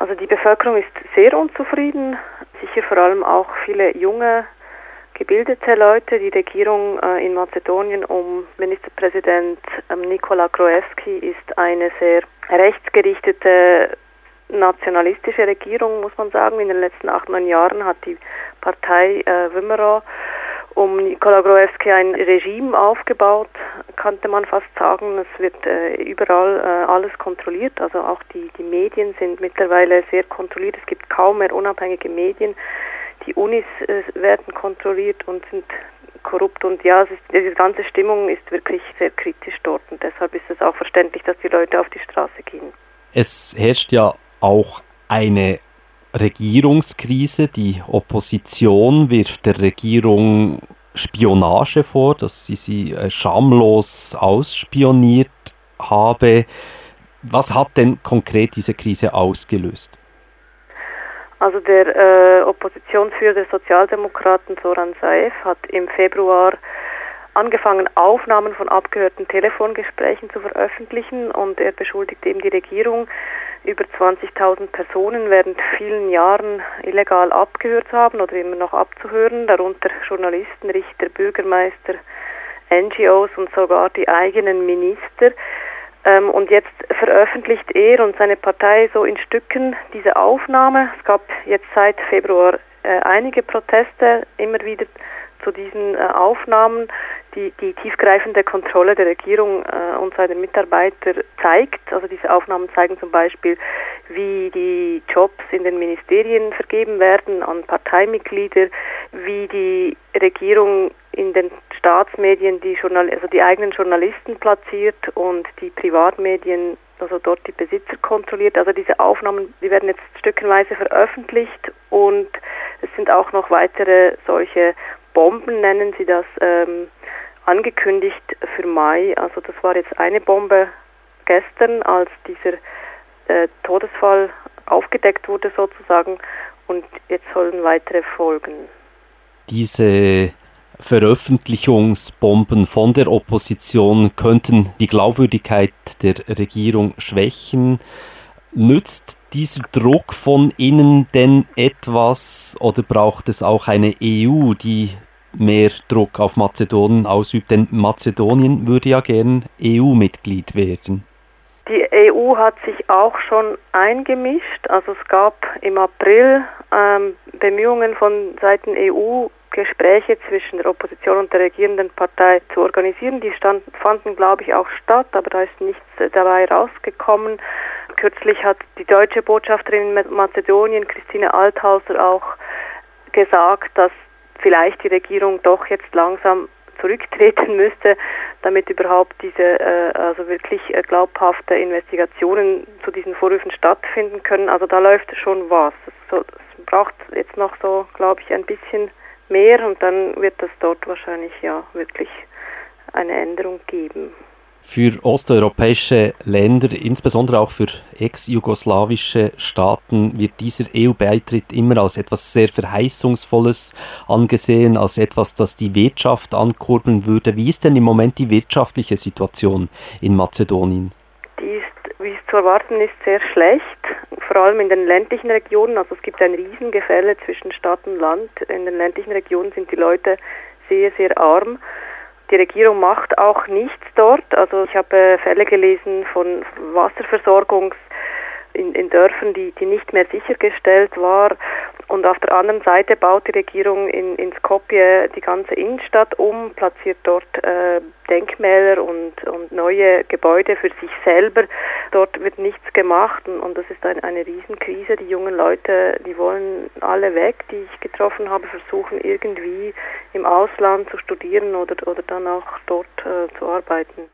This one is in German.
Also die Bevölkerung ist sehr unzufrieden, sicher vor allem auch viele junge, gebildete Leute. Die Regierung äh, in Mazedonien um Ministerpräsident ähm, Nikola Gruevski ist eine sehr rechtsgerichtete nationalistische Regierung, muss man sagen. In den letzten acht, neun Jahren hat die Partei äh, um Nikola Gruevski ein Regime aufgebaut, könnte man fast sagen. Es wird äh, überall äh, alles kontrolliert, also auch die, die Medien sind mittlerweile sehr kontrolliert. Es gibt kaum mehr unabhängige Medien. Die Unis äh, werden kontrolliert und sind korrupt und ja, ist, diese ganze Stimmung ist wirklich sehr kritisch dort und deshalb ist es auch verständlich, dass die Leute auf die Straße gehen. Es herrscht ja auch eine Regierungskrise. Die Opposition wirft der Regierung Spionage vor, dass sie sie äh, schamlos ausspioniert habe. Was hat denn konkret diese Krise ausgelöst? Also der äh, Oppositionsführer der Sozialdemokraten Soran Saev hat im Februar angefangen, Aufnahmen von abgehörten Telefongesprächen zu veröffentlichen und er beschuldigt eben die Regierung, über 20.000 Personen während vielen Jahren illegal abgehört haben oder immer noch abzuhören, darunter Journalisten, Richter, Bürgermeister, NGOs und sogar die eigenen Minister. Ähm, und jetzt veröffentlicht er und seine Partei so in Stücken diese Aufnahme. Es gab jetzt seit Februar äh, einige Proteste immer wieder zu diesen äh, Aufnahmen, die die tiefgreifende Kontrolle der Regierung äh, und seiner Mitarbeiter zeigt. Also diese Aufnahmen zeigen zum Beispiel, wie die Jobs in den Ministerien vergeben werden an Parteimitglieder, wie die Regierung in den Staatsmedien die, Journal also die eigenen Journalisten platziert und die Privatmedien also dort die Besitzer kontrolliert. Also diese Aufnahmen, die werden jetzt stückenweise veröffentlicht und es sind auch noch weitere solche Bomben, nennen sie das, ähm, angekündigt für Mai. Also das war jetzt eine Bombe gestern, als dieser äh, Todesfall aufgedeckt wurde sozusagen und jetzt sollen weitere folgen. Diese Veröffentlichungsbomben von der Opposition könnten die Glaubwürdigkeit der Regierung schwächen. Nützt dieser Druck von innen denn etwas oder braucht es auch eine EU, die mehr Druck auf Mazedonien ausübt? Denn Mazedonien würde ja gern EU-Mitglied werden. Die EU hat sich auch schon eingemischt. Also es gab im April ähm, Bemühungen von Seiten EU, Gespräche zwischen der Opposition und der regierenden Partei zu organisieren. Die stand, fanden, glaube ich, auch statt, aber da ist nichts dabei rausgekommen. Kürzlich hat die deutsche Botschafterin in Mazedonien, Christine Althauser, auch gesagt, dass vielleicht die Regierung doch jetzt langsam zurücktreten müsste, damit überhaupt diese äh, also wirklich äh, glaubhafte Investigationen zu diesen Vorwürfen stattfinden können. Also da läuft schon was. So, es braucht jetzt noch so, glaube ich, ein bisschen mehr und dann wird es dort wahrscheinlich ja wirklich eine Änderung geben. Für osteuropäische Länder, insbesondere auch für ex-jugoslawische Staaten, wird dieser EU-Beitritt immer als etwas sehr Verheißungsvolles angesehen, als etwas, das die Wirtschaft ankurbeln würde. Wie ist denn im Moment die wirtschaftliche Situation in Mazedonien? Die ist, wie es zu erwarten ist, sehr schlecht, vor allem in den ländlichen Regionen. Also es gibt ein Riesengefälle zwischen Stadt und Land. In den ländlichen Regionen sind die Leute sehr, sehr arm. Die Regierung macht auch nichts dort. Also ich habe äh, Fälle gelesen von Wasserversorgungs in, in Dörfern, die, die nicht mehr sichergestellt war. Und auf der anderen Seite baut die Regierung in, in Skopje die ganze Innenstadt um, platziert dort äh, Denkmäler und, und neue Gebäude für sich selber. Dort wird nichts gemacht und, und das ist ein, eine Riesenkrise. Die jungen Leute, die wollen alle weg, die ich getroffen habe, versuchen irgendwie im Ausland zu studieren oder, oder dann auch dort äh, zu arbeiten.